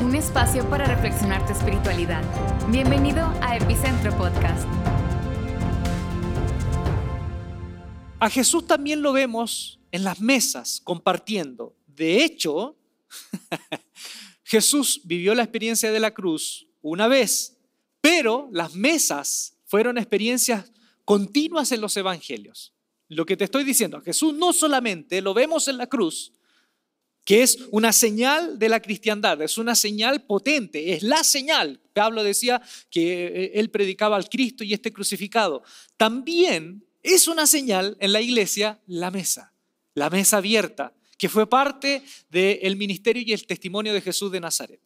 un espacio para reflexionar tu espiritualidad. Bienvenido a Epicentro Podcast. A Jesús también lo vemos en las mesas compartiendo. De hecho, Jesús vivió la experiencia de la cruz una vez, pero las mesas fueron experiencias continuas en los evangelios. Lo que te estoy diciendo, Jesús no solamente lo vemos en la cruz, que es una señal de la cristiandad, es una señal potente, es la señal. Pablo decía que eh, él predicaba al Cristo y este crucificado. También es una señal en la iglesia la mesa, la mesa abierta, que fue parte del ministerio y el testimonio de Jesús de Nazaret.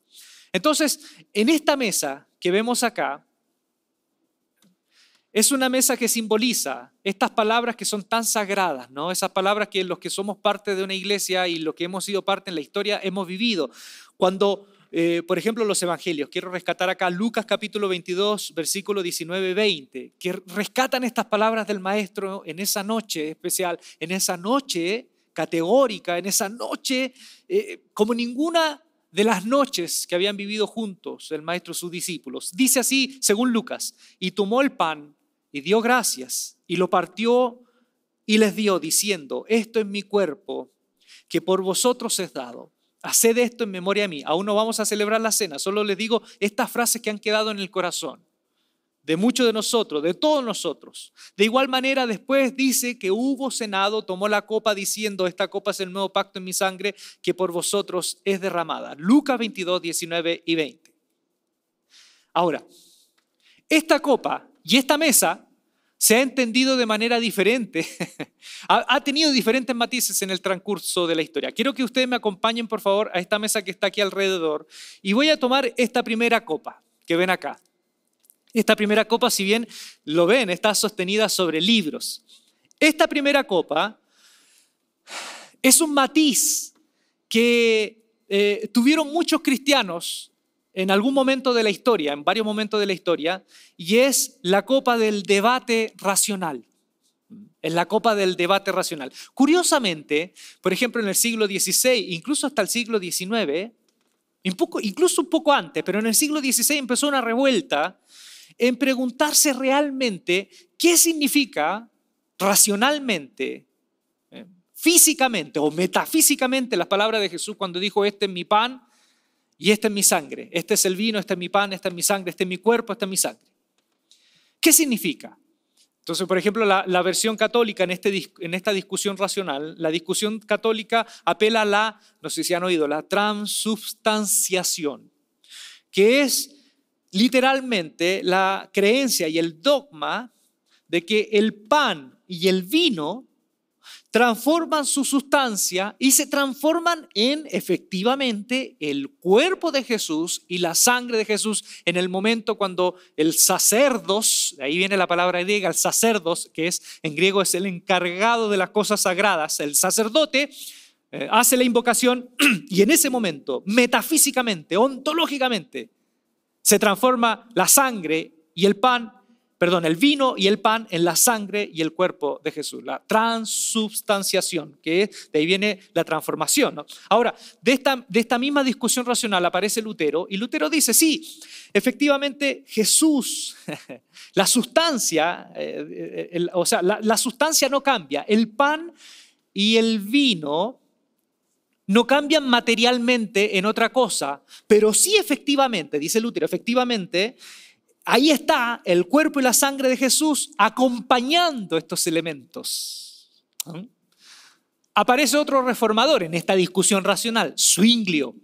Entonces, en esta mesa que vemos acá, es una mesa que simboliza estas palabras que son tan sagradas, ¿no? Esas palabras que los que somos parte de una iglesia y los que hemos sido parte en la historia hemos vivido. Cuando, eh, por ejemplo, los evangelios, quiero rescatar acá Lucas capítulo 22, versículo 19-20, que rescatan estas palabras del maestro en esa noche especial, en esa noche categórica, en esa noche eh, como ninguna de las noches que habían vivido juntos el maestro y sus discípulos. Dice así, según Lucas, y tomó el pan y dio gracias y lo partió y les dio diciendo, esto es mi cuerpo que por vosotros es dado. Haced esto en memoria de mí. Aún no vamos a celebrar la cena, solo les digo estas frases que han quedado en el corazón de muchos de nosotros, de todos nosotros. De igual manera, después dice que hubo cenado, tomó la copa diciendo, esta copa es el nuevo pacto en mi sangre que por vosotros es derramada. Lucas 22, 19 y 20. Ahora, esta copa y esta mesa se ha entendido de manera diferente, ha, tenido diferentes matices en el transcurso de la historia. Quiero que ustedes me acompañen, por favor, a esta mesa que está aquí alrededor y voy a tomar esta primera copa que ven acá. Esta primera copa, si bien lo ven, está sostenida sobre libros. Esta primera copa es un matiz que eh, tuvieron muchos cristianos en algún momento de la historia, en varios momentos de la historia, y es la copa del debate racional. Es la copa del debate racional. Curiosamente, por ejemplo, en el siglo XVI, incluso hasta el siglo XIX, incluso un poco antes, pero en el siglo XVI empezó una revuelta en preguntarse realmente qué significa racionalmente, eh, físicamente o metafísicamente las palabras de Jesús cuando dijo, este es mi pan y esta es mi sangre, este es el vino, este es mi pan, esta es mi sangre, este es mi cuerpo, esta es mi sangre. ¿Qué significa? Entonces, por ejemplo, la, versión católica en, este, en esta discusión racional, la discusión católica apela a la, no sé si han oído, la transubstanciación, que es literalmente la creencia y el dogma de que el pan y el vino transforman su sustancia y se transforman en efectivamente el cuerpo de Jesús y la sangre de Jesús en el momento cuando el sacerdos, ahí viene la palabra griega, el sacerdos, que es en griego es el encargado de las cosas sagradas, el sacerdote, eh, hace la invocación y en ese momento, metafísicamente, ontológicamente, se transforma la sangre y el pan, perdón, el vino y el pan en la sangre y el cuerpo de Jesús. La transubstanciación, que es, de ahí viene la transformación. Ahora, de esta, de esta misma discusión racional aparece Lutero y Lutero dice, sí, efectivamente Jesús, la sustancia, eh, eh, o sea, la sustancia no cambia. El pan y el vino no cambian materialmente en otra cosa, pero sí efectivamente, dice Lutero, efectivamente, ahí está el cuerpo y la sangre de Jesús acompañando estos elementos. ¿Mm? Aparece otro reformador en esta discusión racional, Zwinglio.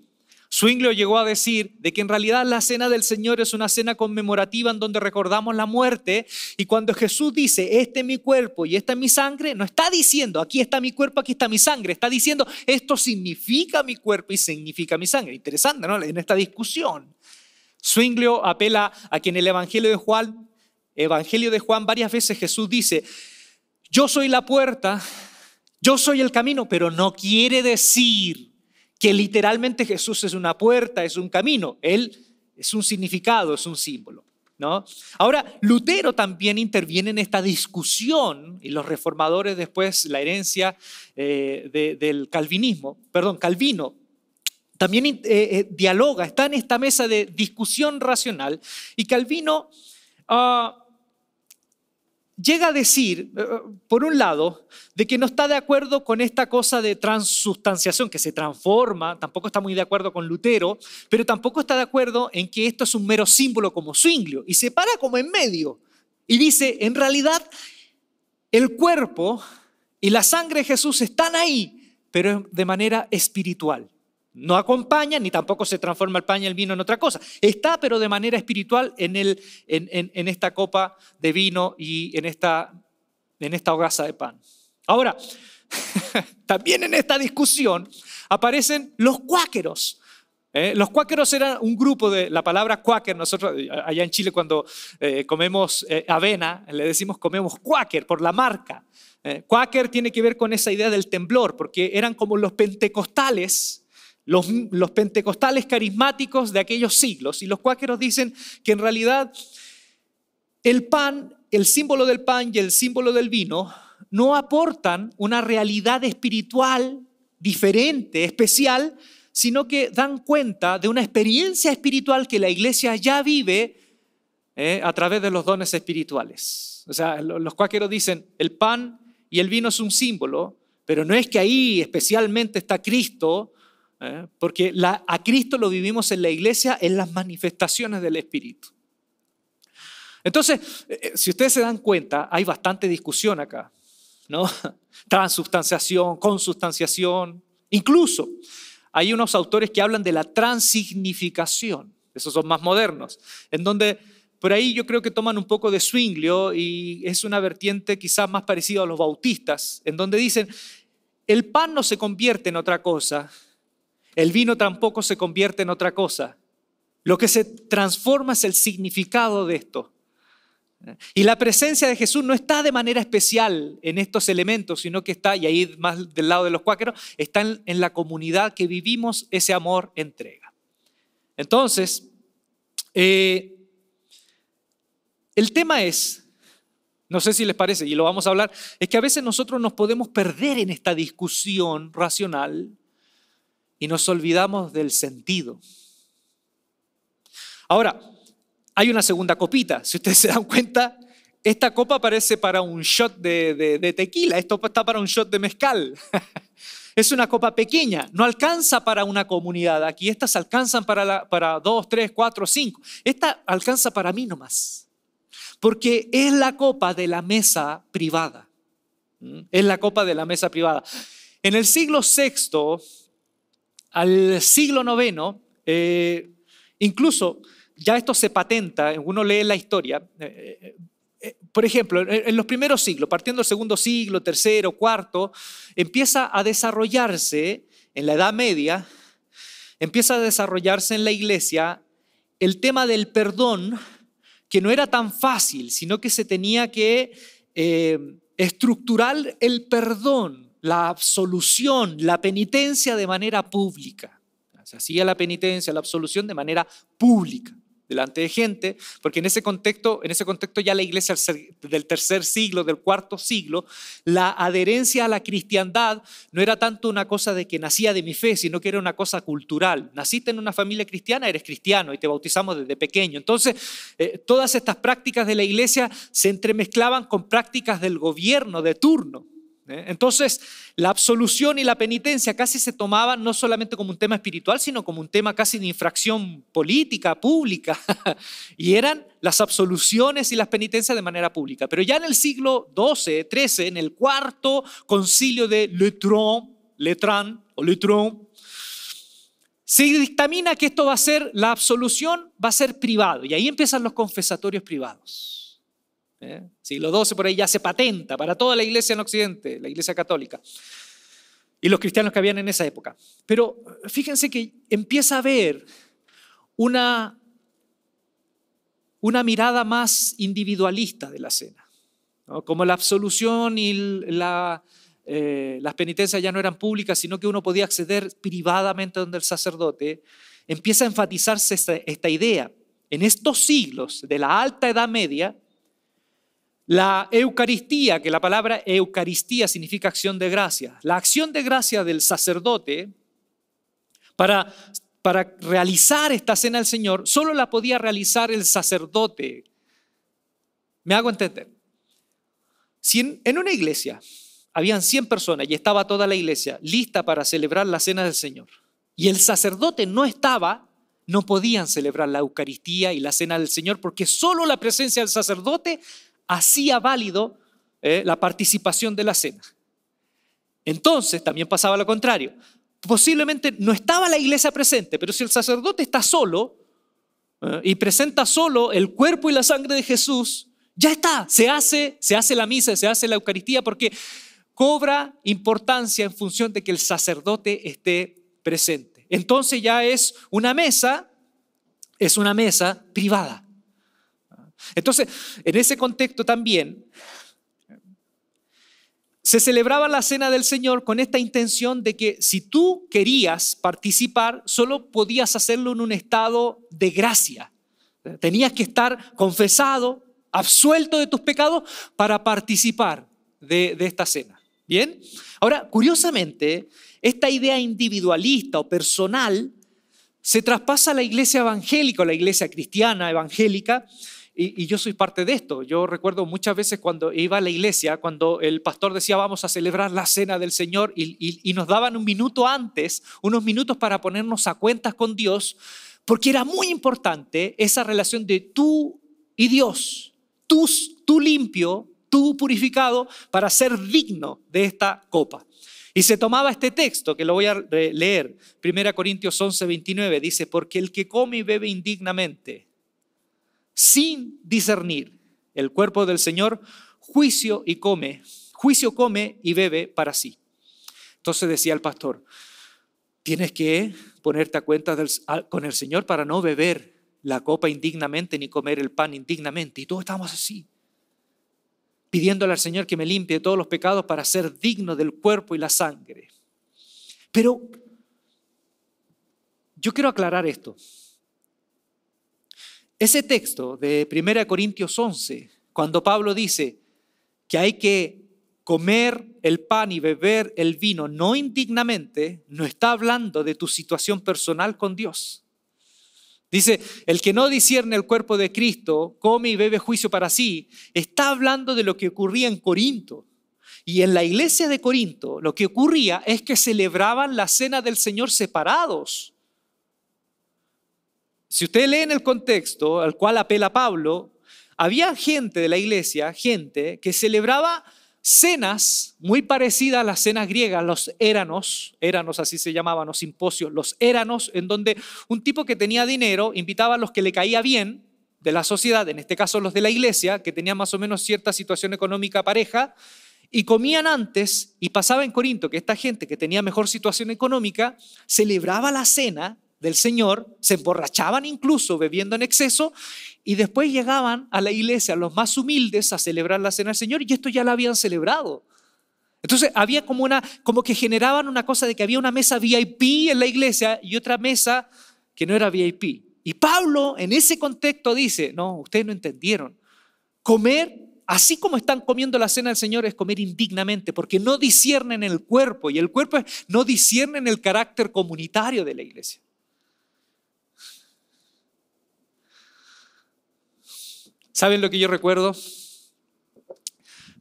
Zwinglio llegó a decir de que en realidad la cena del Señor es una cena conmemorativa en donde recordamos la muerte y cuando Jesús dice, este es mi cuerpo y esta es mi sangre, no está diciendo, aquí está mi cuerpo, aquí está mi sangre, está diciendo, esto significa mi cuerpo y significa mi sangre. Interesante, ¿no? En esta discusión. Zwinglio apela a que en el Evangelio de Juan, Evangelio de Juan varias veces Jesús dice, yo soy la puerta, yo soy el camino, pero no quiere decir que literalmente Jesús es una puerta, es un camino. Él es un significado, es un símbolo. ¿no? Ahora, Lutero también interviene en esta discusión y los reformadores después, la herencia eh, del calvinismo, perdón, Calvino, también eh, eh, dialoga, está en esta mesa de discusión racional y Calvino ah, llega a decir, eh, por un lado, de que no está de acuerdo con esta cosa de transustanciación, que se transforma, tampoco está muy de acuerdo con Lutero, pero tampoco está de acuerdo en que esto es un mero símbolo como Zwinglio, y se para como en medio, y dice, en realidad, el cuerpo y la sangre de Jesús están ahí, pero de manera espiritual. No acompaña ni tampoco se transforma el pan y el vino en otra cosa. Está, pero de manera espiritual, en, el, en, esta copa de vino y en esta, en esta hogaza de pan. Ahora, también en esta discusión aparecen los cuáqueros. ¿eh? Los cuáqueros eran un grupo de la palabra cuáquer. Nosotros allá en Chile cuando eh, comemos eh, avena le decimos comemos cuáquer por la marca. cuáquer tiene que ver con esa idea del temblor porque eran como los pentecostales los, pentecostales carismáticos de aquellos siglos. Y los cuáqueros dicen que en realidad el pan, el símbolo del pan y el símbolo del vino no aportan una realidad espiritual diferente, especial, sino que dan cuenta de una experiencia espiritual que la iglesia ya vive eh, a través de los dones espirituales. O sea, los cuáqueros dicen, el pan y el vino es un símbolo, pero no es que ahí especialmente está Cristo ¿eh? porque a Cristo lo vivimos en la iglesia en las manifestaciones del Espíritu. Entonces, eh, eh, si ustedes se dan cuenta, hay bastante discusión acá, ¿no? Transubstanciación, consubstanciación, incluso hay unos autores que hablan de la transignificación, esos son más modernos, en donde por ahí yo creo que toman un poco de Zwinglio y es una vertiente quizás más parecida a los bautistas, en donde dicen, el pan no se convierte en otra cosa, el vino tampoco se convierte en otra cosa. Lo que se transforma es el significado de esto. Y la presencia de Jesús no está de manera especial en estos elementos, sino que está, y ahí más del lado de los cuáqueros, está en, la comunidad que vivimos ese amor entrega. Entonces, eh, el tema es, no sé si les parece, y lo vamos a hablar, es que a veces nosotros nos podemos perder en esta discusión racional y nos olvidamos del sentido. Ahora, hay una segunda copita. Si ustedes se dan cuenta, esta copa parece para un shot de, tequila, esto está para un shot de mezcal. es una copa pequeña, no alcanza para una comunidad. Aquí estas alcanzan para, para dos, tres, cuatro, cinco. Esta alcanza para mí nomás. Porque es la copa de la mesa privada. ¿Mm? Es la copa de la mesa privada. En el siglo VI, al siglo IX, eh, incluso ya esto se patenta, uno lee la historia, eh, eh, por ejemplo, en los primeros siglos, partiendo del segundo siglo, tercero, cuarto, empieza a desarrollarse en la Edad Media, empieza a desarrollarse en la iglesia el tema del perdón, que no era tan fácil, sino que se tenía que estructurar el perdón la absolución, la penitencia de manera pública. Se hacía la penitencia, la absolución de manera pública delante de gente, porque en ese contexto, en ese contexto ya la iglesia del tercer siglo, del cuarto siglo, la adherencia a la cristiandad no era tanto una cosa de que nacía de mi fe, sino que era una cosa cultural. Naciste en una familia cristiana, eres cristiano y te bautizamos desde pequeño. Entonces, eh, todas estas prácticas de la iglesia se entremezclaban con prácticas del gobierno de turno. ¿Eh? Entonces, la absolución y la penitencia casi se tomaban no solamente como un tema espiritual, sino como un tema casi de infracción política, pública. y eran las absoluciones y las penitencias de manera pública. Pero ya en el siglo XII, XIII, en el cuarto concilio de Letron, Letran o Letron, se dictamina que esto va a ser, la absolución va a ser privado. Y ahí empiezan los confesatorios privados. ¿Eh? Siglo XII por ahí ya se patenta para toda la iglesia en Occidente, la iglesia católica, y los cristianos que habían en esa época. Pero fíjense que empieza a haber una, una mirada más individualista de la cena. Como la absolución y la, eh, las penitencias ya no eran públicas, sino que uno podía acceder privadamente donde el sacerdote, empieza a enfatizarse esta idea. En estos siglos de la alta edad media, la Eucaristía, que la palabra Eucaristía significa acción de gracia. La acción de gracia del sacerdote Para, para realizar esta cena del Señor, solo la podía realizar el sacerdote. ¿Me hago entender? Si en, en una iglesia habían 100 personas y estaba toda la iglesia lista para celebrar la cena del Señor, y el sacerdote no estaba, no podían celebrar la Eucaristía y la cena del Señor porque solo la presencia del sacerdote hacía válido eh, la participación de la cena. Entonces también pasaba lo contrario. Posiblemente no estaba la iglesia presente, pero si el sacerdote está solo eh, y presenta solo el cuerpo y la sangre de Jesús, ya está, se hace, se hace la misa, se hace la Eucaristía porque cobra importancia en función de que el sacerdote esté presente. Entonces ya es una mesa, es una mesa privada. Entonces, en ese contexto también, se celebraba la cena del Señor con esta intención de que si tú querías participar, solo podías hacerlo en un estado de gracia. Tenías que estar confesado, absuelto de tus pecados para participar de, esta cena. ¿Bien? Ahora, curiosamente, esta idea individualista o personal se traspasa a la iglesia evangélica, la iglesia cristiana evangélica, y, yo soy parte de esto. Yo recuerdo muchas veces cuando iba a la iglesia, cuando el pastor decía vamos a celebrar la cena del Señor y, nos daban un minuto antes, unos minutos para ponernos a cuentas con Dios, porque era muy importante esa relación de tú y Dios, tú, tú limpio, tú purificado para ser digno de esta copa. Y se tomaba este texto, que lo voy a leer, 1 Corintios 11, 29, dice, porque el que come y bebe indignamente, sin discernir el cuerpo del Señor, juicio y come, juicio come y bebe para sí. Entonces decía el pastor, tienes que ponerte a cuenta con el Señor para no beber la copa indignamente ni comer el pan indignamente. Y todos estamos así, pidiéndole al Señor que me limpie todos los pecados para ser digno del cuerpo y la sangre. Pero yo quiero aclarar esto. Ese texto de 1 Corintios 11, cuando Pablo dice que hay que comer el pan y beber el vino no indignamente, no está hablando de tu situación personal con Dios. Dice, el que no discierne el cuerpo de Cristo, come y bebe juicio para sí, está hablando de lo que ocurría en Corinto. Y en la iglesia de Corinto lo que ocurría es que celebraban la cena del Señor separados. Si usted lee en el contexto al cual apela Pablo, había gente de la iglesia, gente que celebraba cenas muy parecidas a las cenas griegas, los éranos, éranos así se llamaban, los simposios, los éranos, en donde un tipo que tenía dinero invitaba a los que le caía bien de la sociedad, en este caso los de la iglesia, que tenían más o menos cierta situación económica pareja, y comían antes, y pasaba en Corinto que esta gente que tenía mejor situación económica celebraba la cena del Señor, se emborrachaban incluso bebiendo en exceso y después llegaban a la iglesia los más humildes a celebrar la cena del Señor y esto ya la habían celebrado. Entonces había como una como que generaban una cosa de que había una mesa VIP en la iglesia y otra mesa que no era VIP. Y Pablo en ese contexto dice, "No, ustedes no entendieron. Comer así como están comiendo la cena del Señor es comer indignamente, porque no disciernen el cuerpo y el cuerpo no disciernen el carácter comunitario de la iglesia. ¿Saben lo que yo recuerdo?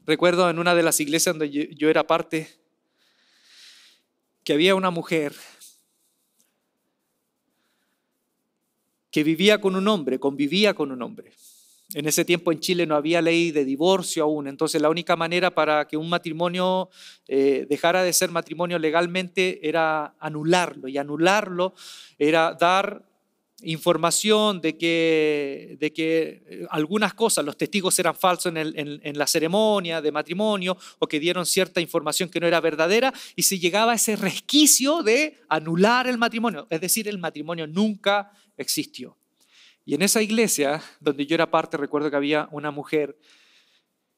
Recuerdo en una de las iglesias donde yo, era parte que había una mujer que vivía con un hombre, convivía con un hombre. En ese tiempo en Chile no había ley de divorcio aún, entonces la única manera para que un matrimonio eh, dejara de ser matrimonio legalmente era anularlo, y anularlo era dar información de que, de que eh, algunas cosas, los testigos eran falsos en, la ceremonia de matrimonio o que dieron cierta información que no era verdadera y se llegaba a ese resquicio de anular el matrimonio, es decir, el matrimonio nunca existió. Y en esa iglesia donde yo era parte, recuerdo que había una mujer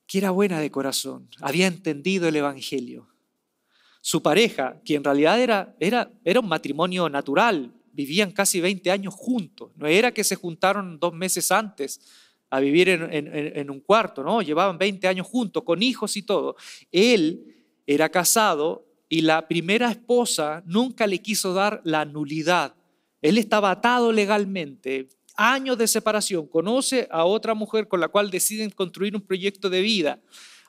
que era buena de corazón, había entendido el Evangelio. Su pareja, que en realidad era, era, era un matrimonio natural, vivían casi 20 años juntos. No era que se juntaron dos meses antes a vivir en, un cuarto, no, llevaban 20 años juntos, con hijos y todo. Él era casado y la primera esposa nunca le quiso dar la nulidad. Él estaba atado legalmente, años de separación, conoce a otra mujer con la cual deciden construir un proyecto de vida.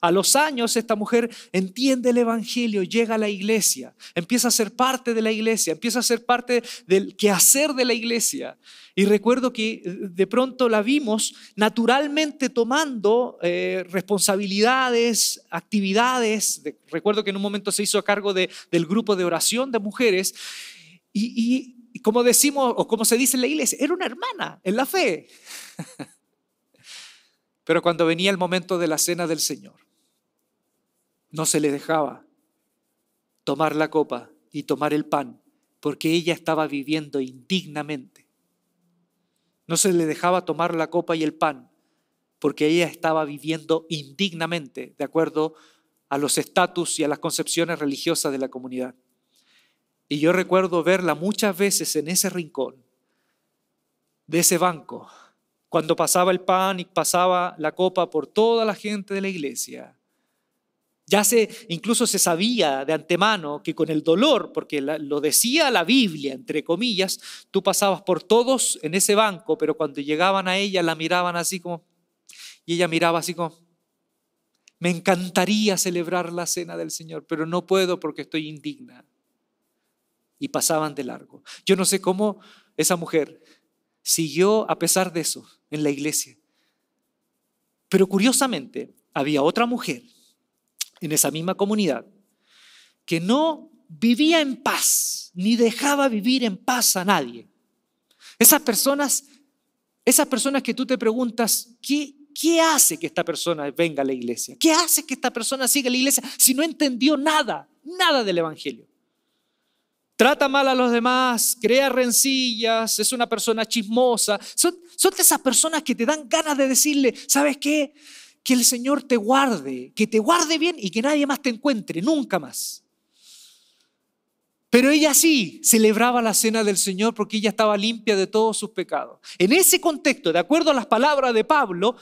A los años esta mujer entiende el Evangelio, llega a la iglesia, empieza a ser parte de la iglesia, empieza a ser parte del quehacer de la iglesia. Y recuerdo que eh, de pronto la vimos naturalmente tomando eh, responsabilidades, actividades. recuerdo que en un momento se hizo a cargo de, del grupo de oración de mujeres. y, y como decimos, o como se dice en la iglesia, era una hermana en la fe. Pero cuando venía el momento de la cena del Señor, no se le dejaba tomar la copa y tomar el pan, porque ella estaba viviendo indignamente. No se le dejaba tomar la copa y el pan, porque ella estaba viviendo indignamente, de acuerdo a los estatus y a las concepciones religiosas de la comunidad. Y yo recuerdo verla muchas veces en ese rincón de ese banco, cuando pasaba el pan y pasaba la copa por toda la gente de la iglesia. Ya se, incluso se sabía de antemano que con el dolor, porque lo decía la Biblia, entre comillas, tú pasabas por todos en ese banco, pero cuando llegaban a ella la miraban así como, y ella miraba así como, me encantaría celebrar la cena del Señor, pero no puedo porque estoy indigna y pasaban de largo. Yo no sé cómo esa mujer siguió a pesar de eso en la iglesia. Pero curiosamente, había otra mujer en esa misma comunidad que no vivía en paz, ni dejaba vivir en paz a nadie. Esas personas, esas personas que tú te preguntas, ¿qué, ¿qué hace que esta persona venga a la iglesia? ¿Qué hace que esta persona siga la iglesia si no entendió nada, nada del Evangelio? trata mal a los demás, crea rencillas, es una persona chismosa. Son, son esas personas que te dan ganas de decirle, ¿sabes qué? Que el Señor te guarde, que te guarde bien y que nadie más te encuentre, nunca más. Pero ella sí celebraba la cena del Señor porque ella estaba limpia de todos sus pecados. En ese contexto, de acuerdo a las palabras de Pablo,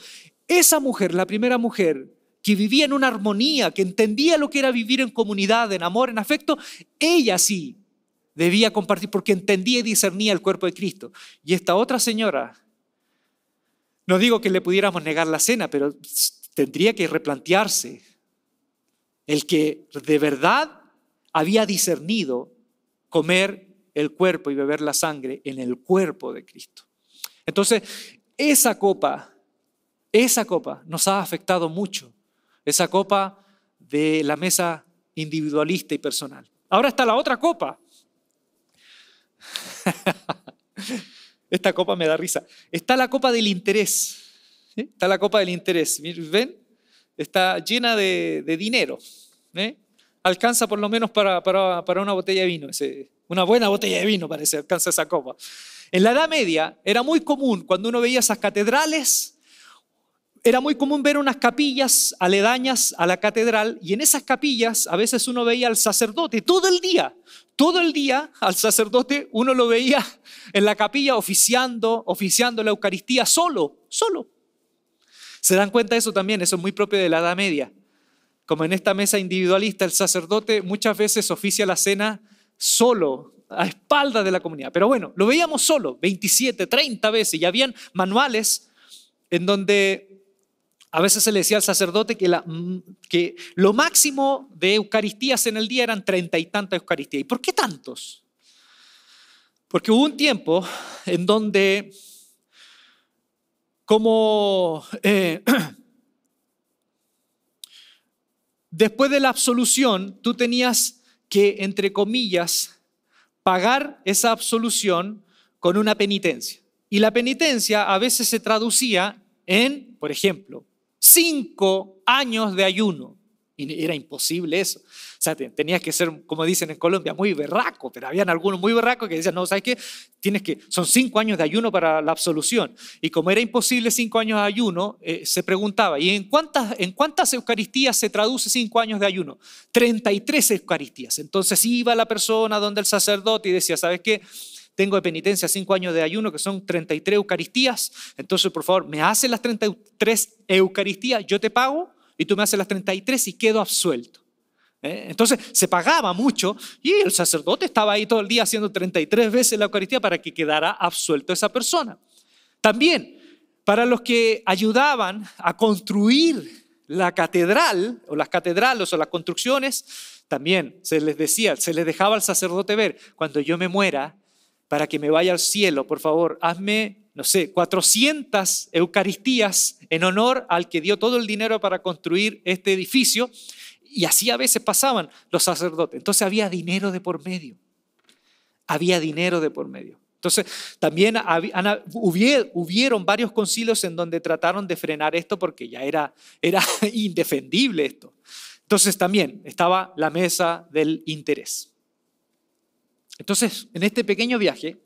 esa mujer, la primera mujer, que vivía en una armonía, que entendía lo que era vivir en comunidad, en amor, en afecto, ella sí debía compartir porque entendía y discernía el cuerpo de Cristo. Y esta otra señora, no digo que le pudiéramos negar la cena, pero tendría que replantearse el que de verdad había discernido comer el cuerpo y beber la sangre en el cuerpo de Cristo. Entonces, esa copa, esa copa nos ha afectado mucho, esa copa de la mesa individualista y personal. Ahora está la otra copa, Esta copa me da risa. Está la copa del interés. Está la copa del interés. ¿Ven? Está llena de, dinero. Alcanza por lo menos para, para, una botella de vino. una buena botella de vino parece, alcanza esa copa. En la Edad Media era muy común cuando uno veía esas catedrales era muy común ver unas capillas aledañas a la catedral y en esas capillas a veces uno veía al sacerdote todo el día, todo el día al sacerdote uno lo veía en la capilla oficiando, oficiando la Eucaristía solo, solo. ¿Se dan cuenta de eso también? Eso es muy propio de la Edad Media. Como en esta mesa individualista, el sacerdote muchas veces oficia la cena solo, a espaldas de la comunidad. Pero bueno, lo veíamos solo, 27, 30 veces, y habían manuales en donde a veces se le decía al sacerdote que, mm, que lo máximo de Eucaristías en el día eran treinta y tantas Eucaristías. ¿Y por qué tantos? Porque hubo un tiempo en donde, como eh, después de la absolución, tú tenías que, entre comillas, pagar esa absolución con una penitencia. Y la penitencia a veces se traducía en, por ejemplo, cinco años de ayuno. Y era imposible eso. O sea, tenías que ser, como dicen en Colombia, muy berraco, pero habían algunos muy berracos que decían, no, ¿sabes qué? Tienes que, son cinco años de ayuno para la absolución. Y como era imposible cinco años de ayuno, eh, se preguntaba, ¿y en cuántas, en cuántas Eucaristías se traduce cinco años de ayuno? 33 Eucaristías. Entonces iba la persona donde el sacerdote y decía, ¿sabes qué? Tengo de penitencia cinco años de ayuno, que son 33 Eucaristías. Entonces, por favor, me haces las 33 Eucaristías, yo te pago y tú me haces las 33 y quedo absuelto. ¿eh? Entonces se pagaba mucho y el sacerdote estaba ahí todo el día haciendo 33 veces la Eucaristía para que quedara absuelto esa persona. También, para los que ayudaban a construir la catedral o las catedrales o las construcciones, también se les decía, se les dejaba al sacerdote ver, cuando yo me muera, para que me vaya al cielo, por favor, hazme, no sé, 400 Eucaristías en honor al que dio todo el dinero para construir este edificio. Y así a veces pasaban los sacerdotes. Entonces había dinero de por medio. Había dinero de por medio. Entonces, también hubieron varios concilios en donde trataron de frenar esto porque ya era, era indefendible esto. Entonces, también estaba la mesa del interés. Entonces, en este pequeño viaje,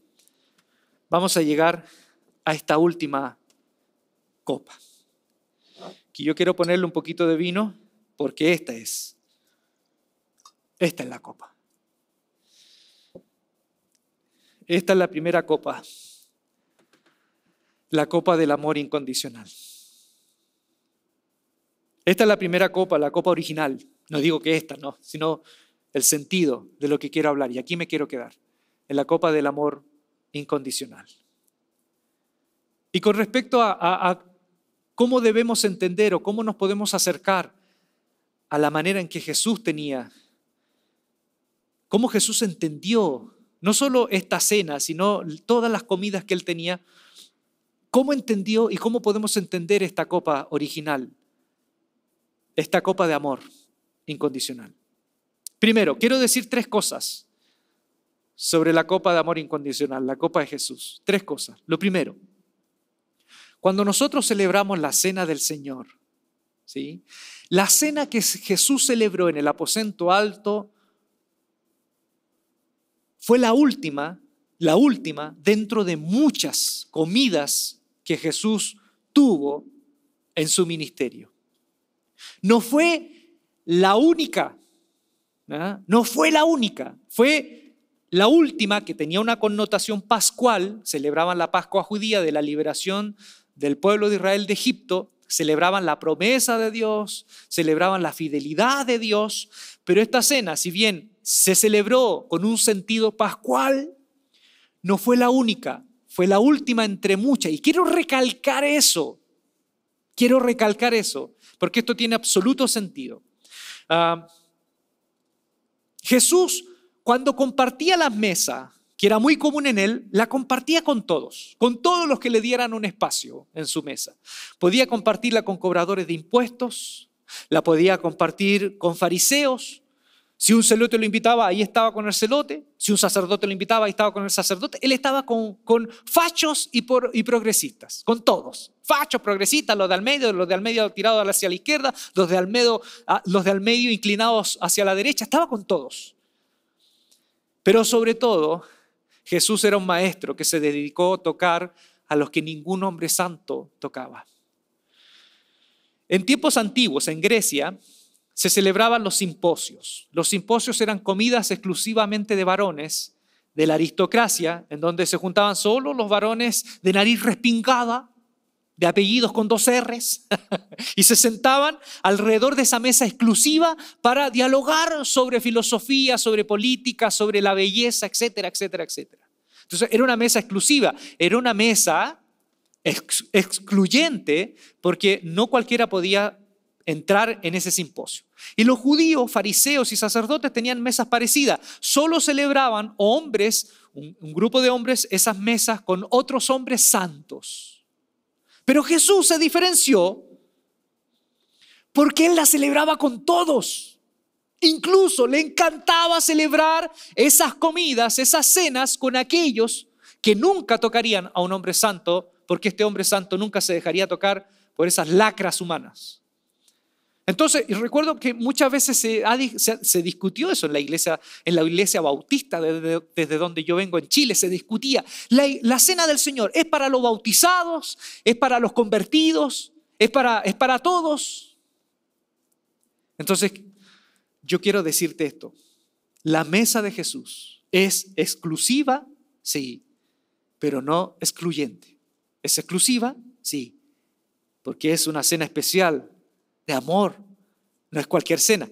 vamos a llegar a esta última copa. Que yo quiero ponerle un poquito de vino porque esta es. Esta es la copa. Esta es la primera copa, la copa del amor incondicional. Esta es la primera copa, la copa original. No digo que esta, no, sino el sentido de lo que quiero hablar. Y aquí me quiero quedar, en la copa del amor incondicional. Y con respecto a, cómo debemos entender o cómo nos podemos acercar a la manera en que Jesús tenía, cómo Jesús entendió no solo esta cena, sino todas las comidas que él tenía. ¿Cómo entendió y cómo podemos entender esta copa original? Esta copa de amor incondicional. Primero, quiero decir tres cosas sobre la copa de amor incondicional, la copa de Jesús. Tres cosas. Lo primero, cuando nosotros celebramos la cena del Señor, ¿sí? la cena que Jesús celebró en el aposento alto fue la última, la última dentro de muchas comidas que Jesús tuvo en su ministerio. No fue la única, ¿ah? no fue la única, fue la última que tenía una connotación pascual, celebraban la Pascua judía de la liberación del pueblo de Israel de Egipto, celebraban la promesa de Dios, celebraban la fidelidad de Dios, pero esta cena, si bien se celebró con un sentido pascual, no fue la única, fue la última entre muchas. Y quiero recalcar eso, quiero recalcar eso, porque esto tiene absoluto sentido. Ah, Jesús, cuando compartía las mesas, que era muy común en él, la compartía con todos, con todos los que le dieran un espacio en su mesa. Podía compartirla con cobradores de impuestos, la podía compartir con fariseos, si un celote lo invitaba, ahí estaba con el celote. Si un sacerdote lo invitaba, ahí estaba con el sacerdote. Él estaba con, con fachos y, progresistas, con todos. Fachos, progresistas, los de al medio, los de al medio tirados hacia la izquierda, los de al medio, ah, los de al medio inclinados hacia la derecha. Estaba con todos. Pero sobre todo, Jesús era un maestro que se dedicó a tocar a los que ningún hombre santo tocaba. En tiempos antiguos, en Grecia, se celebraban los simposios. Los simposios eran comidas exclusivamente de varones, de la aristocracia, en donde se juntaban solo los varones de nariz respingada, de apellidos con dos R's, y se sentaban alrededor de esa mesa exclusiva para dialogar sobre filosofía, sobre política, sobre la belleza, etcétera, etcétera, etcétera. Entonces era una mesa exclusiva, era una mesa excluyente porque no cualquiera podía entrar en ese simposio. Y los judíos, fariseos y sacerdotes tenían mesas parecidas. Solo celebraban hombres, un, grupo de hombres, esas mesas con otros hombres santos. Pero Jesús se diferenció porque él la celebraba con todos. Incluso le encantaba celebrar esas comidas, esas cenas con aquellos que nunca tocarían a un hombre santo, porque este hombre santo nunca se dejaría tocar por esas lacras humanas. Entonces, y recuerdo que muchas veces se, discutió eso en la iglesia, en la iglesia bautista, desde, donde yo vengo en Chile, se discutía. La, cena del Señor es para los bautizados, es para los convertidos, es para, es para todos. Entonces, yo quiero decirte esto. La mesa de Jesús es exclusiva, sí, pero no excluyente. ¿Es exclusiva? Sí, porque es una cena especial de amor. No es cualquier cena.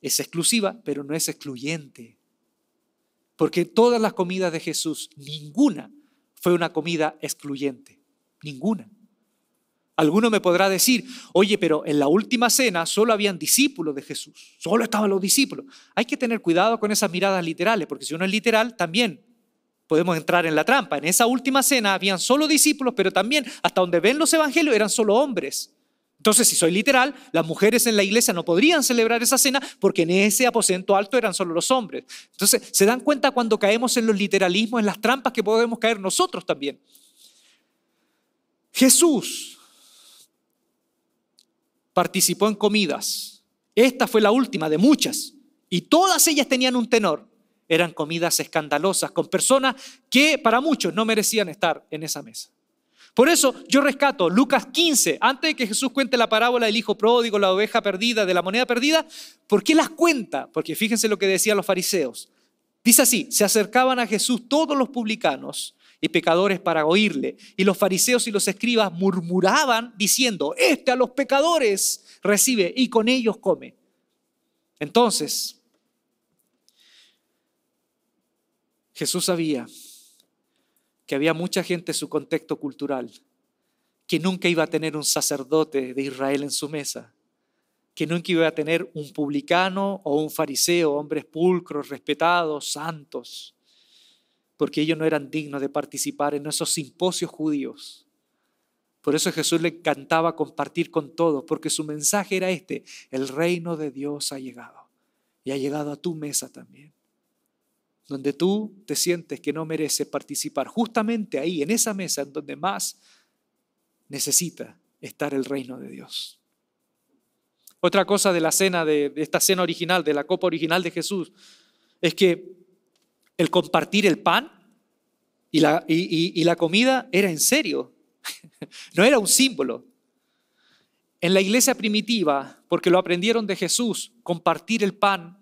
es exclusiva, pero no es excluyente. Porque todas las comidas de Jesús, ninguna fue una comida excluyente. Ninguna. Alguno me podrá decir, oye, pero en la última cena solo habían discípulos de Jesús, solo estaban los discípulos. Hay que tener cuidado con esas miradas literales, porque si uno es literal, también podemos entrar en la trampa. En esa última cena habían solo discípulos, pero también hasta donde ven los evangelios eran solo hombres. Entonces, si soy literal, las mujeres en la iglesia no podrían celebrar esa cena porque en ese aposento alto eran solo los hombres. Entonces, se dan cuenta cuando caemos en los literalismos, en las trampas que podemos caer nosotros también. Jesús participó en comidas. Esta fue la última de muchas. Y todas ellas tenían un tenor. Eran comidas escandalosas con personas que para muchos no merecían estar en esa mesa. Por eso yo rescato Lucas 15, antes de que Jesús cuente la parábola del hijo pródigo, la oveja perdida, de la moneda perdida, ¿por qué las cuenta? Porque fíjense lo que decían los fariseos. Dice así, se acercaban a Jesús todos los publicanos y pecadores para oírle, y los fariseos y los escribas murmuraban diciendo, este a los pecadores recibe y con ellos come. Entonces, Jesús sabía que había mucha gente en su contexto cultural que nunca iba a tener un sacerdote de Israel en su mesa, que nunca iba a tener un publicano o un fariseo, hombres pulcros, respetados, santos, porque ellos no eran dignos de participar en esos simposios judíos. Por eso Jesús le encantaba compartir con todos, porque su mensaje era este, el reino de Dios ha llegado y ha llegado a tu mesa también donde tú te sientes que no mereces participar, justamente ahí, en esa mesa, en donde más necesita estar el reino de Dios. Otra cosa de la cena, de, esta cena original, de la copa original de Jesús, es que el compartir el pan y la, y la comida era en serio, no era un símbolo. En la iglesia primitiva, porque lo aprendieron de Jesús, compartir el pan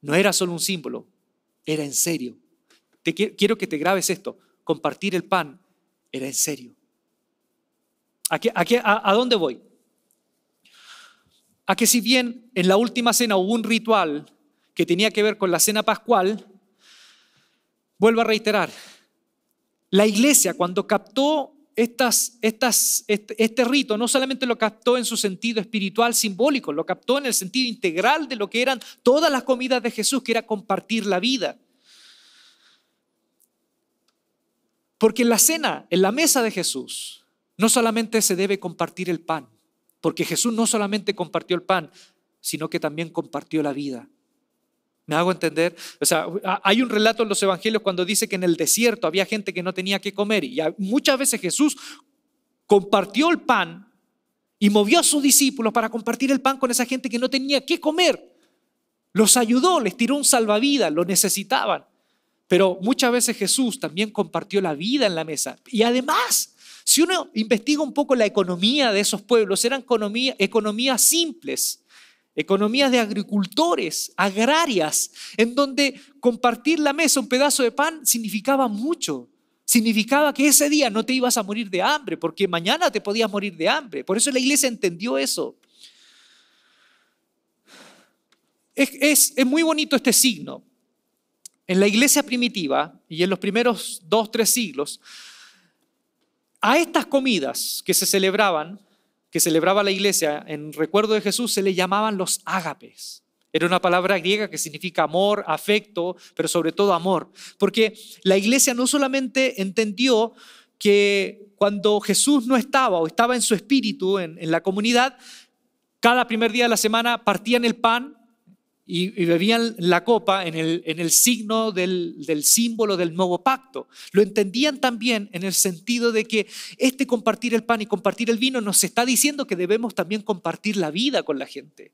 no era solo un símbolo, era en serio. Te quiero que te grabes esto. Compartir el pan era en serio. ¿A, dónde voy? A que si bien en la última cena hubo un ritual que tenía que ver con la cena pascual, vuelvo a reiterar, la iglesia cuando captó estas, estas, este, este, rito no solamente lo captó en su sentido espiritual simbólico, lo captó en el sentido integral de lo que eran todas las comidas de Jesús, que era compartir la vida. Porque en la cena, en la mesa de Jesús, no solamente se debe compartir el pan, porque Jesús no solamente compartió el pan, sino que también compartió la vida. ¿Me hago entender? O sea, hay un relato en los evangelios cuando dice que en el desierto había gente que no tenía que comer y muchas veces Jesús compartió el pan y movió a sus discípulos para compartir el pan con esa gente que no tenía que comer. Los ayudó, les tiró un salvavidas, lo necesitaban. Pero muchas veces Jesús también compartió la vida en la mesa. Y además, si uno investiga un poco la economía de esos pueblos, eran economías simples economías de agricultores, agrarias, en donde compartir la mesa, un pedazo de pan, significaba mucho. Significaba que ese día no te ibas a morir de hambre, porque mañana te podías morir de hambre. Por eso la iglesia entendió eso. Es, es, muy bonito este signo. En la iglesia primitiva y en los primeros dos, tres siglos, a estas comidas que se celebraban que celebraba la iglesia en recuerdo de Jesús se le llamaban los ágapes. Era una palabra griega que significa amor, afecto, pero sobre todo amor. Porque la iglesia no solamente entendió que cuando Jesús no estaba o estaba en su espíritu en, la comunidad, cada primer día de la semana partían el pan y, bebían la copa en el, en el signo del, del, símbolo del nuevo pacto. Lo entendían también en el sentido de que este compartir el pan y compartir el vino nos está diciendo que debemos también compartir la vida con la gente.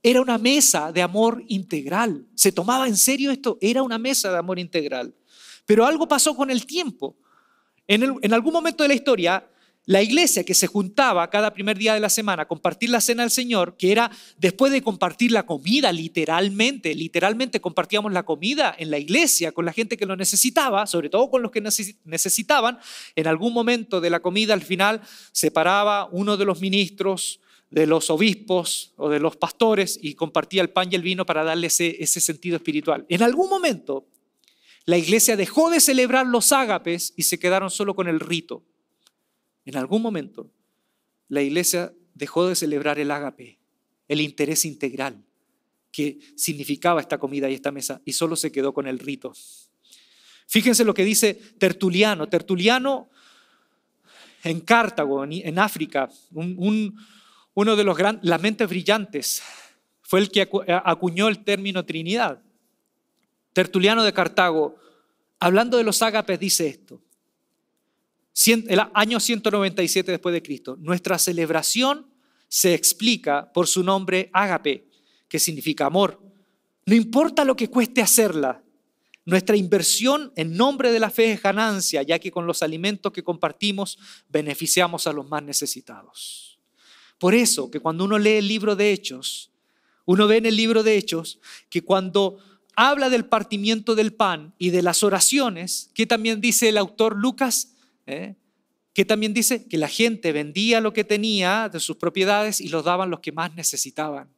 Era una mesa de amor integral. ¿Se tomaba en serio esto? Era una mesa de amor integral. Pero algo pasó con el tiempo. En, en algún momento de la historia, la iglesia que se juntaba cada primer día de la semana a compartir la cena del Señor, que era después de compartir la comida, literalmente, literalmente compartíamos la comida en la iglesia con la gente que lo necesitaba, sobre todo con los que necesitaban, en algún momento de la comida al final se paraba uno de los ministros de los obispos o de los pastores y compartía el pan y el vino para darle ese, ese sentido espiritual. En algún momento, la iglesia dejó de celebrar los ágapes y se quedaron solo con el rito. En algún momento, la iglesia dejó de celebrar el ágape, el interés integral que significaba esta comida y esta mesa, y solo se quedó con el rito. Fíjense lo que dice Tertuliano. Tertuliano en Cartago, en África, uno de los grandes, las mentes brillantes, fue el que acuñó el término Trinidad. Tertuliano de Cartago, hablando de los ágapes, dice esto. El año 197 después de Cristo. Nuestra celebración se explica por su nombre ágape, que significa amor. No importa lo que cueste hacerla, nuestra inversión en nombre de la fe es ganancia, ya que con los alimentos que compartimos beneficiamos a los más necesitados. Por eso que cuando uno lee el libro de Hechos, uno ve en el libro de Hechos que cuando habla del partimiento del pan y de las oraciones, que también dice el autor Lucas, ¿Eh? que también dice que la gente vendía lo que tenía de sus propiedades y los daban los que más necesitaban.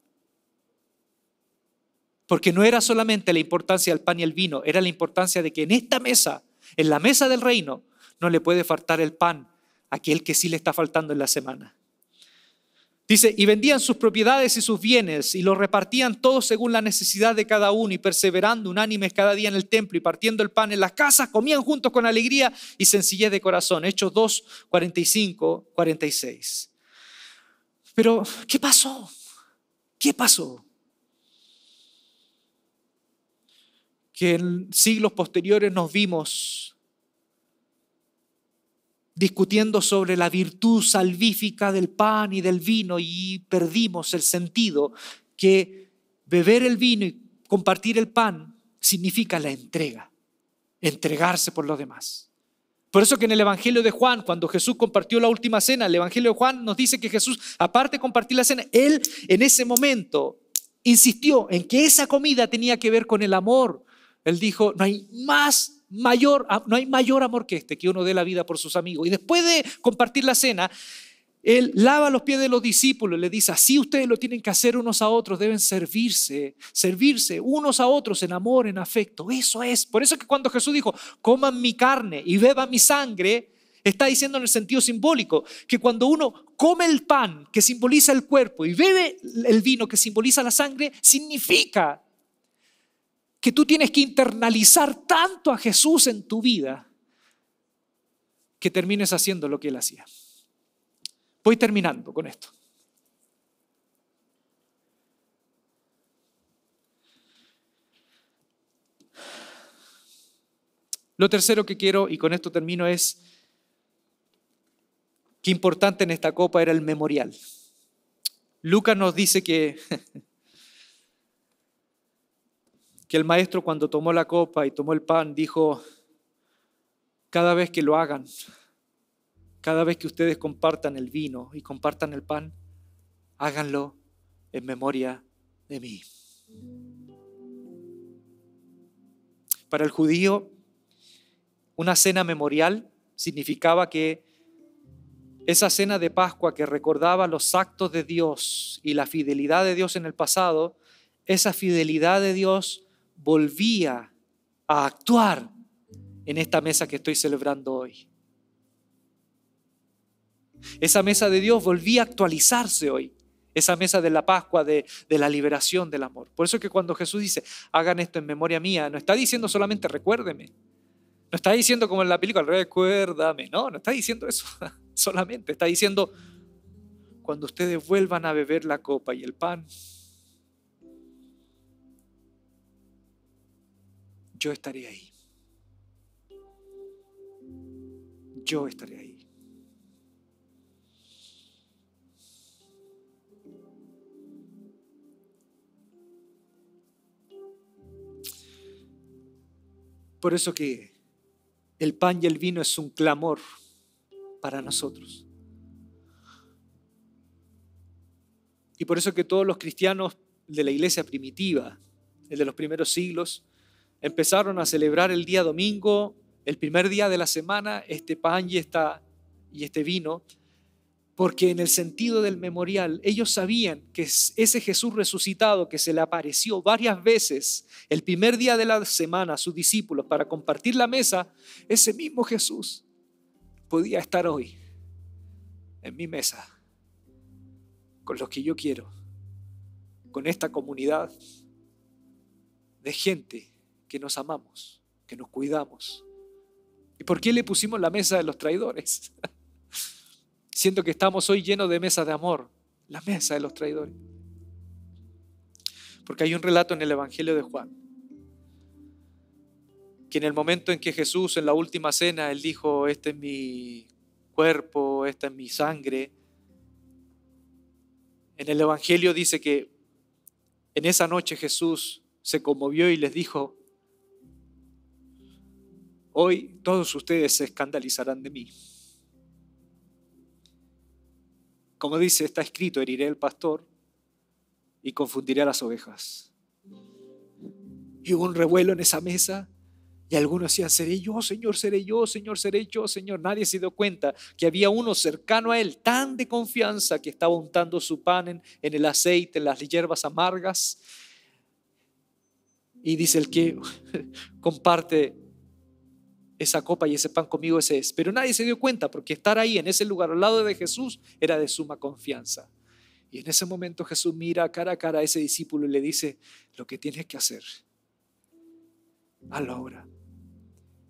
Porque no era solamente la importancia del pan y el vino, era la importancia de que en esta mesa, en la mesa del reino, no le puede faltar el pan a aquel que sí le está faltando en la semana. Dice, y vendían sus propiedades y sus bienes y los repartían todos según la necesidad de cada uno y perseverando unánimes cada día en el templo y partiendo el pan en las casas, comían juntos con alegría y sencillez de corazón. Hechos 2, 45, 46. Pero, ¿qué pasó? ¿Qué pasó? Que en siglos posteriores nos vimos discutiendo sobre la virtud salvífica del pan y del vino y perdimos el sentido que beber el vino y compartir el pan significa la entrega, entregarse por los demás. Por eso que en el Evangelio de Juan, cuando Jesús compartió la última cena, el Evangelio de Juan nos dice que Jesús, aparte de compartir la cena, él en ese momento insistió en que esa comida tenía que ver con el amor. Él dijo, no hay más mayor, no hay mayor amor que este, que uno dé la vida por sus amigos. Y después de compartir la cena, él lava los pies de los discípulos, le dice, así ustedes lo tienen que hacer unos a otros, deben servirse, servirse unos a otros en amor, en afecto. Eso es. Por eso que cuando Jesús dijo, coman mi carne y beban mi sangre, está diciendo en el sentido simbólico que cuando uno come el pan que simboliza el cuerpo y bebe el vino que simboliza la sangre, significa que tú tienes que internalizar tanto a Jesús en tu vida que termines haciendo lo que él hacía. Voy terminando con esto. Lo tercero que quiero, y con esto termino, es que importante en esta copa era el memorial. Lucas nos dice que que el maestro cuando tomó la copa y tomó el pan dijo, cada vez que lo hagan, cada vez que ustedes compartan el vino y compartan el pan, háganlo en memoria de mí. Para el judío, una cena memorial significaba que esa cena de Pascua que recordaba los actos de Dios y la fidelidad de Dios en el pasado, esa fidelidad de Dios volvía a actuar en esta mesa que estoy celebrando hoy. Esa mesa de Dios volvía a actualizarse hoy. Esa mesa de la Pascua, de, de, la liberación del amor. Por eso es que cuando Jesús dice, hagan esto en memoria mía, no está diciendo solamente recuérdeme. No está diciendo como en la película, recuérdame. No, no está diciendo eso solamente. Está diciendo, cuando ustedes vuelvan a beber la copa y el pan, yo estaré ahí. Yo estaré ahí. Por eso que el pan y el vino es un clamor para nosotros. Y por eso que todos los cristianos de la iglesia primitiva, el de los primeros siglos, empezaron a celebrar el día domingo, el primer día de la semana, este pan y, esta, y este vino, Porque en el sentido del memorial, ellos sabían que ese Jesús resucitado que se le apareció varias veces el primer día de la semana a sus discípulos para compartir la mesa, ese mismo Jesús podía estar hoy en mi mesa con los que yo quiero, con esta comunidad de gente que nos amamos, que nos cuidamos. ¿Y por qué le pusimos la mesa de los traidores? Siento que estamos hoy llenos de mesas de amor, la mesa de los traidores. Porque hay un relato en el Evangelio de Juan, que en el momento en que Jesús en la última cena, él dijo, este es mi cuerpo, esta es mi sangre, en el Evangelio dice que en esa noche Jesús se conmovió y les dijo, hoy todos ustedes se escandalizarán de mí. Como dice, está escrito, heriré al pastor y confundiré a las ovejas. Y hubo un revuelo en esa mesa y algunos decían, seré yo, Señor, seré yo, Señor, seré yo, Señor. Nadie se dio cuenta que había uno cercano a él, tan de confianza, que estaba untando su pan en, en el aceite, en las hierbas amargas. Y dice el que comparte esa copa y ese pan conmigo, ese es. Pero nadie se dio cuenta porque estar ahí en ese lugar al lado de Jesús era de suma confianza. Y en ese momento Jesús mira cara a cara a ese discípulo y le dice, lo que tienes que hacer, hazlo ahora.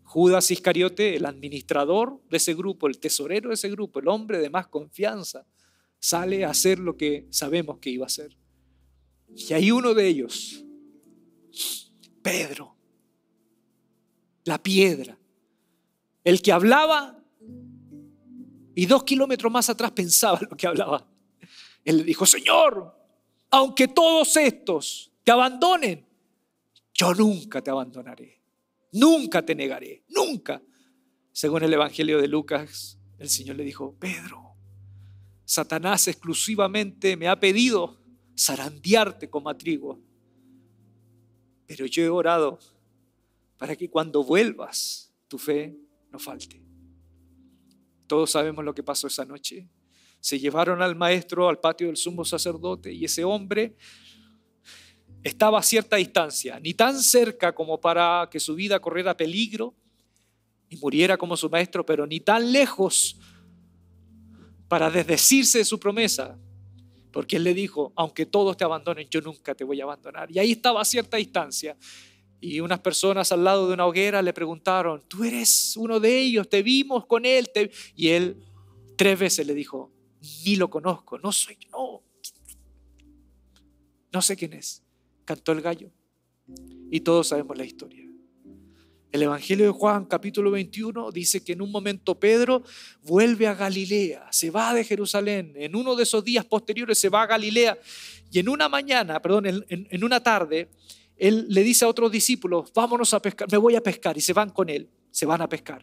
Judas Iscariote, el administrador de ese grupo, el tesorero de ese grupo, el hombre de más confianza, sale a hacer lo que sabemos que iba a hacer. Y hay uno de ellos, Pedro, la piedra, el que hablaba y dos kilómetros más atrás pensaba lo que hablaba. Él le dijo, Señor, aunque todos estos te abandonen, yo nunca te abandonaré, nunca te negaré, nunca. Según el Evangelio de Lucas, el Señor le dijo, Pedro, Satanás exclusivamente me ha pedido zarandearte como trigo, pero yo he orado para que cuando vuelvas tu fe no falte. Todos sabemos lo que pasó esa noche. Se llevaron al maestro al patio del sumo sacerdote y ese hombre estaba a cierta distancia, ni tan cerca como para que su vida corriera peligro y muriera como su maestro, pero ni tan lejos para desdecirse de su promesa, porque él le dijo, aunque todos te abandonen, yo nunca te voy a abandonar. Y ahí estaba a cierta distancia. Y unas personas al lado de una hoguera le preguntaron, tú eres uno de ellos, te vimos con él. Y él tres veces le dijo, ni lo conozco, no soy yo, no. No sé quién es. Cantó el gallo. Y todos sabemos la historia. El Evangelio de Juan capítulo 21 dice que en un momento Pedro vuelve a Galilea, se va de Jerusalén, en uno de esos días posteriores se va a Galilea y en una mañana, perdón, en una tarde, él le dice a otros discípulos, vámonos a pescar, me voy a pescar, y se van con él, se van a pescar.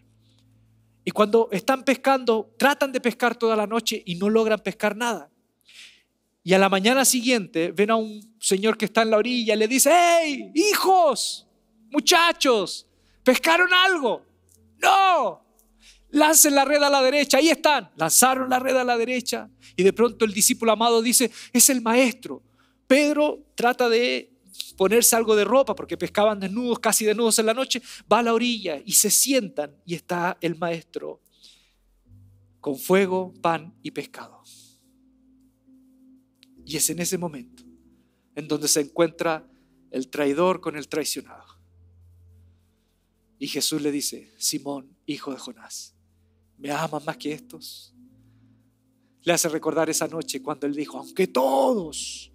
Y cuando están pescando, tratan de pescar toda la noche y no logran pescar nada. Y a la mañana siguiente ven a un señor que está en la orilla y le dice, hey, hijos, muchachos, ¿pescaron algo? No, lancen la red a la derecha, ahí están. Lanzaron la red a la derecha y de pronto el discípulo amado dice, es el maestro. Pedro trata de ponerse algo de ropa porque pescaban desnudos, casi desnudos en la noche, va a la orilla y se sientan y está el maestro con fuego, pan y pescado. Y es en ese momento en donde se encuentra el traidor con el traicionado. Y Jesús le dice, Simón, hijo de Jonás, ¿me amas más que estos? Le hace recordar esa noche cuando él dijo, aunque todos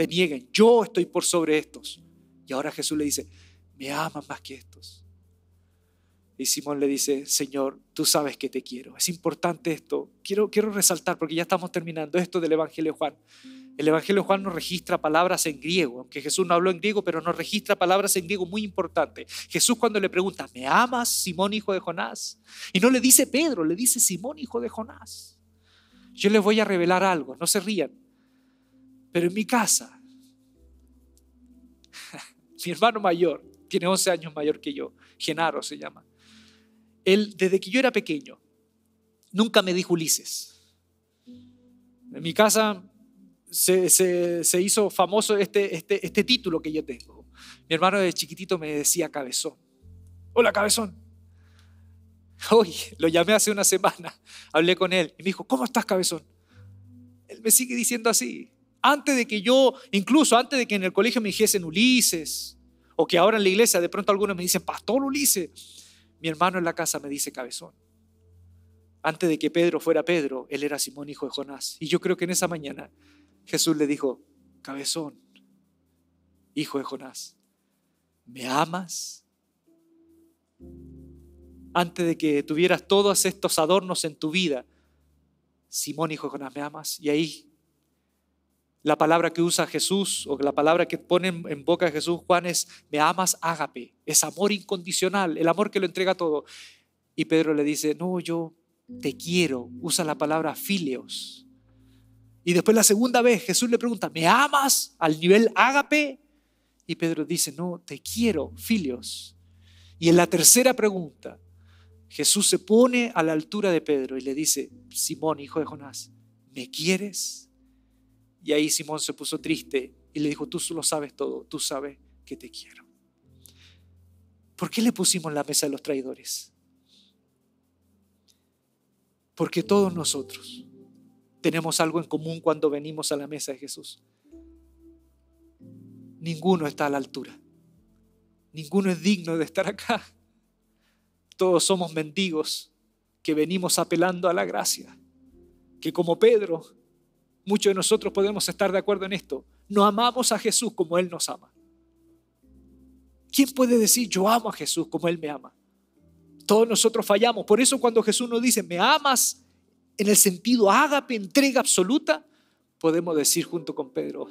te nieguen, yo estoy por sobre estos. Y ahora Jesús le dice, me aman más que estos. Y Simón le dice, Señor, tú sabes que te quiero. Es importante esto. Quiero, quiero resaltar, porque ya estamos terminando esto del Evangelio de Juan. El Evangelio de Juan nos registra palabras en griego, aunque Jesús no habló en griego, pero nos registra palabras en griego muy importantes. Jesús cuando le pregunta, ¿me amas, Simón, hijo de Jonás? Y no le dice Pedro, le dice Simón, hijo de Jonás. Yo les voy a revelar algo, no se rían. Pero en mi casa, mi hermano mayor, tiene 11 años mayor que yo, Genaro se llama. Él, desde que yo era pequeño, nunca me dijo Ulises. En mi casa se, hizo famoso este, este, este título que yo tengo. Mi hermano de chiquitito me decía cabezón. Hola, cabezón. Hoy lo llamé hace una semana, hablé con él y me dijo, ¿cómo estás, cabezón? Él me sigue diciendo así. Antes de que yo, incluso antes de que en el colegio me dijesen Ulises, o que ahora en la iglesia de pronto algunos me dicen, Pastor Ulises, mi hermano en la casa me dice cabezón. Antes de que Pedro fuera Pedro, él era Simón, hijo de Jonás. Y yo creo que en esa mañana Jesús le dijo, cabezón, hijo de Jonás, ¿me amas? Antes de que tuvieras todos estos adornos en tu vida, Simón, hijo de Jonás, ¿me amas? Y ahí la palabra que usa Jesús o la palabra que pone en boca de Jesús Juan es, me amas, ágape, es amor incondicional, el amor que lo entrega todo. Y Pedro le dice, no, yo te quiero, usa la palabra filios. Y después la segunda vez Jesús le pregunta, ¿me amas al nivel ágape? Y Pedro dice, no, te quiero, filios. Y en la tercera pregunta, Jesús se pone a la altura de Pedro y le dice, Simón, hijo de Jonás, ¿me quieres? Y ahí Simón se puso triste y le dijo, tú lo sabes todo, tú sabes que te quiero. ¿Por qué le pusimos la mesa de los traidores? Porque todos nosotros tenemos algo en común cuando venimos a la mesa de Jesús. Ninguno está a la altura. Ninguno es digno de estar acá. Todos somos mendigos que venimos apelando a la gracia. Que como Pedro, muchos de nosotros podemos estar de acuerdo en esto. No amamos a Jesús como Él nos ama. ¿Quién puede decir yo amo a Jesús como Él me ama? Todos nosotros fallamos. Por eso cuando Jesús nos dice, me amas en el sentido ágape, entrega absoluta, podemos decir junto con Pedro,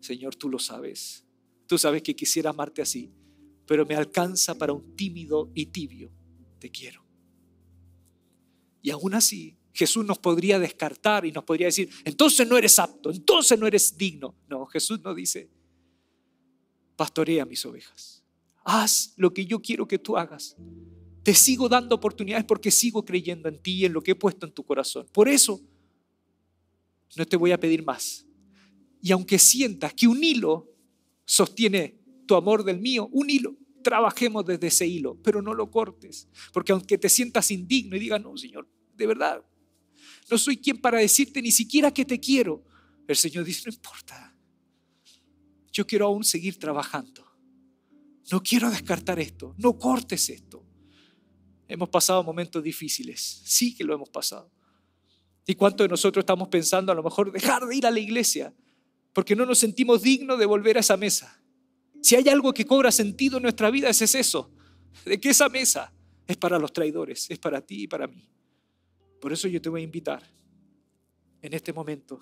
Señor, tú lo sabes. Tú sabes que quisiera amarte así, pero me alcanza para un tímido y tibio. Te quiero. Y aún así, Jesús nos podría descartar y nos podría decir, entonces no eres apto, entonces no eres digno. No, Jesús nos dice, pastorea mis ovejas haz lo que yo quiero que tú hagas. Te sigo dando oportunidades porque sigo creyendo en ti y en lo que he puesto en tu corazón. Por eso, no te voy a pedir más. Y aunque sientas que un hilo sostiene tu amor del mío, un hilo, trabajemos desde ese hilo, pero no lo cortes. Porque aunque te sientas indigno y digas, no, Señor, de verdad, no soy quien para decirte ni siquiera que te quiero, el Señor dice, no importa. Yo quiero aún seguir trabajando no quiero descartar esto, no cortes esto. Hemos pasado momentos difíciles, sí que lo hemos pasado. ¿Y cuántos de nosotros estamos pensando a lo mejor dejar de ir a la iglesia porque no nos sentimos dignos de volver a esa mesa? Si hay algo que cobra sentido en nuestra vida, ese es eso, de que esa mesa es para los traidores, es para ti y para mí. Por eso yo te voy a invitar en este momento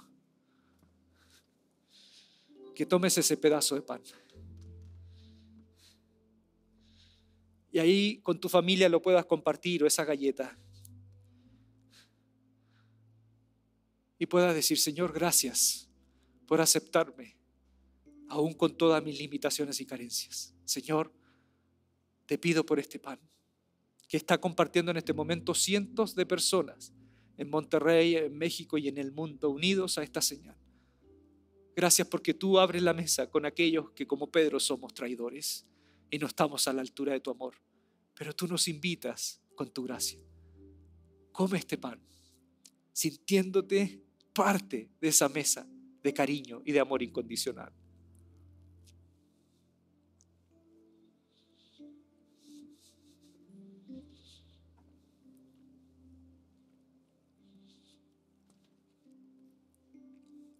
que tomes ese pedazo de pan. y ahí con tu familia lo puedas compartir o esa galleta. Y puedas decir, Señor, gracias por aceptarme, aún con todas mis limitaciones y carencias. Señor, te pido por este pan que está compartiendo en este momento cientos de personas en Monterrey, en México y en el mundo unidos a esta señal. Gracias porque tú abres la mesa con aquellos que como Pedro somos traidores y no estamos a la altura de tu amor. Pero tú nos invitas con tu gracia. Come este pan, sintiéndote parte de esa mesa de cariño y de amor incondicional.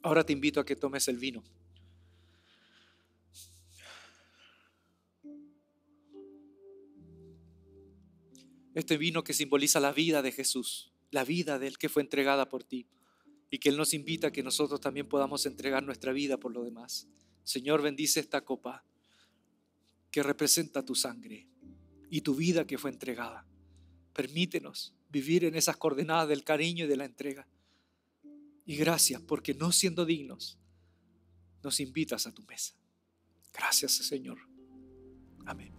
Ahora te invito a que tomes el vino. Este vino que simboliza la vida de Jesús, la vida del que fue entregada por ti y que Él nos invita a que nosotros también podamos entregar nuestra vida por lo demás. Señor, bendice esta copa que representa tu sangre y tu vida que fue entregada. Permítenos vivir en esas coordenadas del cariño y de la entrega. Y gracias porque no siendo dignos, nos invitas a tu mesa. Gracias, Señor. Amén.